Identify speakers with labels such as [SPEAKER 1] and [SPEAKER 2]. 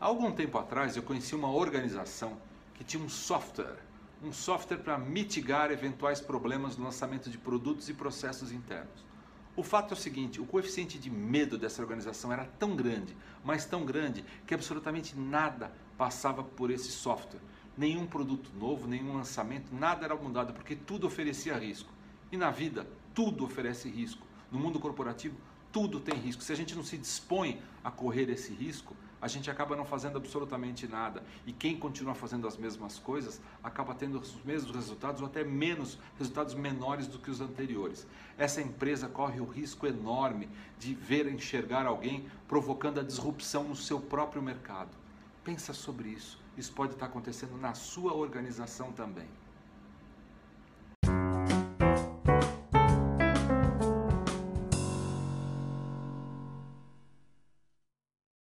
[SPEAKER 1] Há algum tempo atrás eu conheci uma organização que tinha um software, um software para mitigar eventuais problemas no lançamento de produtos e processos internos. O fato é o seguinte: o coeficiente de medo dessa organização era tão grande, mas tão grande, que absolutamente nada passava por esse software. Nenhum produto novo, nenhum lançamento, nada era mudado, porque tudo oferecia risco. E na vida, tudo oferece risco. No mundo corporativo, tudo tem risco. Se a gente não se dispõe a correr esse risco, a gente acaba não fazendo absolutamente nada. E quem continua fazendo as mesmas coisas acaba tendo os mesmos resultados ou até menos resultados menores do que os anteriores. Essa empresa corre o risco enorme de ver enxergar alguém provocando a disrupção no seu próprio mercado. Pensa sobre isso. Isso pode estar acontecendo na sua organização também.